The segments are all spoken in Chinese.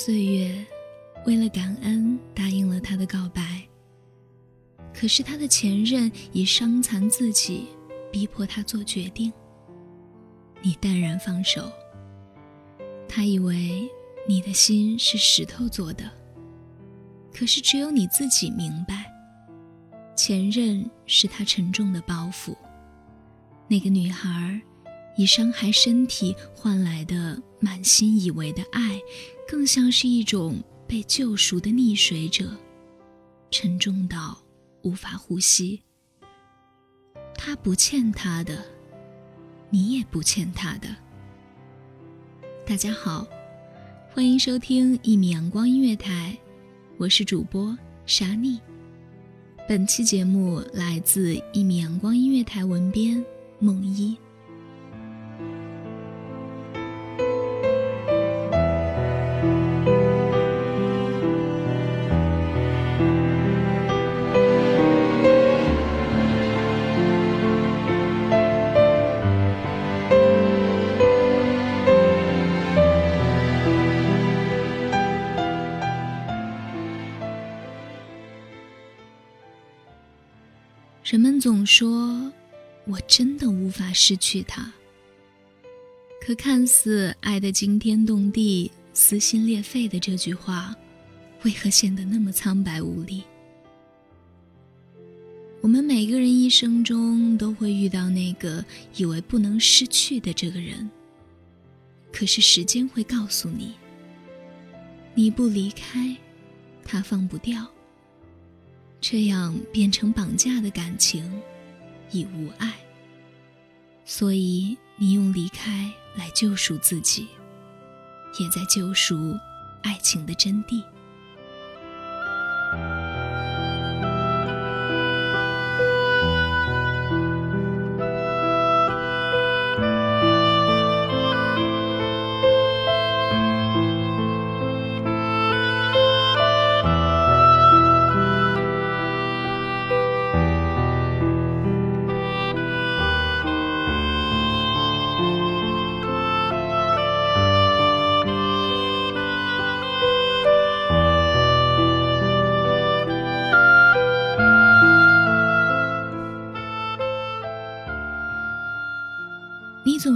岁月，为了感恩答应了他的告白。可是他的前任以伤残自己，逼迫他做决定。你淡然放手。他以为你的心是石头做的，可是只有你自己明白，前任是他沉重的包袱。那个女孩。以伤害身体换来的满心以为的爱，更像是一种被救赎的溺水者，沉重到无法呼吸。他不欠他的，你也不欠他的。大家好，欢迎收听一米阳光音乐台，我是主播沙妮。本期节目来自一米阳光音乐台文编梦一。人们总说，我真的无法失去他。可看似爱得惊天动地、撕心裂肺的这句话，为何显得那么苍白无力？我们每个人一生中都会遇到那个以为不能失去的这个人，可是时间会告诉你，你不离开，他放不掉。这样变成绑架的感情，已无爱。所以你用离开来救赎自己，也在救赎爱情的真谛。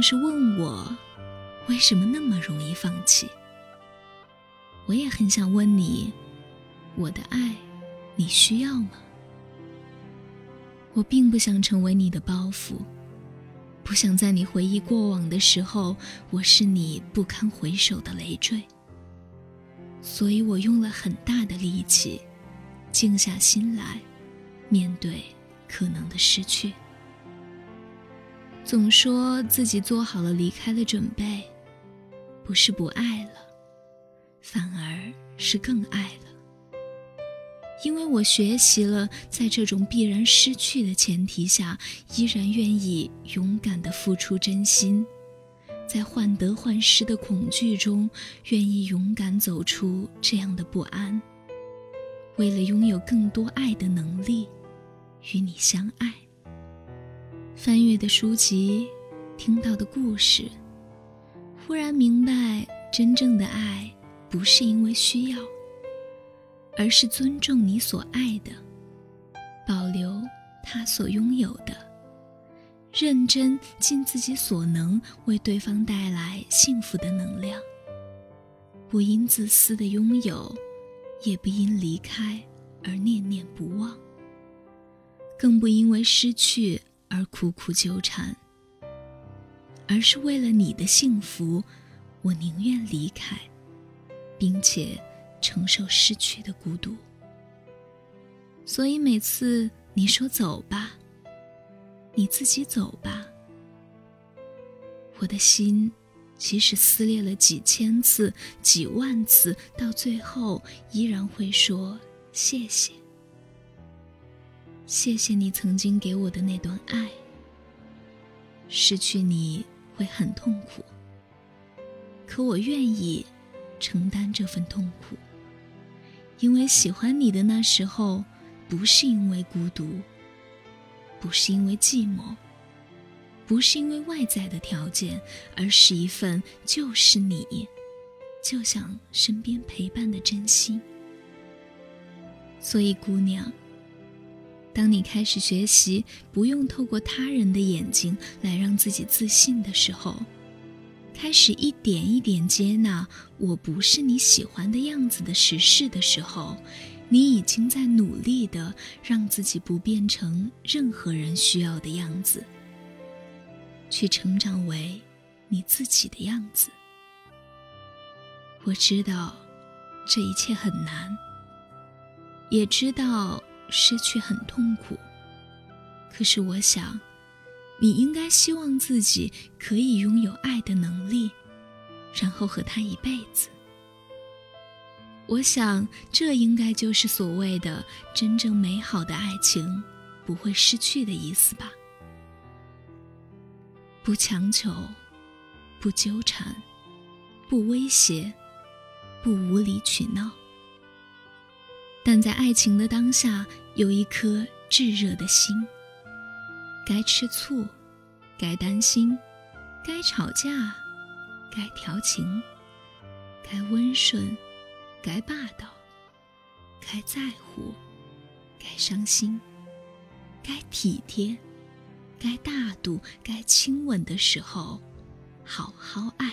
总是问我，为什么那么容易放弃？我也很想问你，我的爱，你需要吗？我并不想成为你的包袱，不想在你回忆过往的时候，我是你不堪回首的累赘。所以我用了很大的力气，静下心来，面对可能的失去。总说自己做好了离开的准备，不是不爱了，反而是更爱了。因为我学习了，在这种必然失去的前提下，依然愿意勇敢的付出真心，在患得患失的恐惧中，愿意勇敢走出这样的不安，为了拥有更多爱的能力，与你相爱。翻阅的书籍，听到的故事，忽然明白，真正的爱不是因为需要，而是尊重你所爱的，保留他所拥有的，认真尽自己所能为对方带来幸福的能量。不因自私的拥有，也不因离开而念念不忘，更不因为失去。而苦苦纠缠，而是为了你的幸福，我宁愿离开，并且承受失去的孤独。所以每次你说走吧，你自己走吧，我的心即使撕裂了几千次、几万次，到最后依然会说谢谢。谢谢你曾经给我的那段爱。失去你会很痛苦，可我愿意承担这份痛苦，因为喜欢你的那时候，不是因为孤独，不是因为寂寞，不是因为外在的条件，而是一份就是你，就像身边陪伴的真心。所以，姑娘。当你开始学习不用透过他人的眼睛来让自己自信的时候，开始一点一点接纳我不是你喜欢的样子的实事的时候，你已经在努力的让自己不变成任何人需要的样子，去成长为你自己的样子。我知道这一切很难，也知道。失去很痛苦，可是我想，你应该希望自己可以拥有爱的能力，然后和他一辈子。我想，这应该就是所谓的真正美好的爱情，不会失去的意思吧？不强求，不纠缠，不威胁，不无理取闹。但在爱情的当下，有一颗炙热的心。该吃醋，该担心，该吵架，该调情，该温顺，该霸道，该在乎，该伤心，该体贴，该大度，该亲吻的时候，好好爱。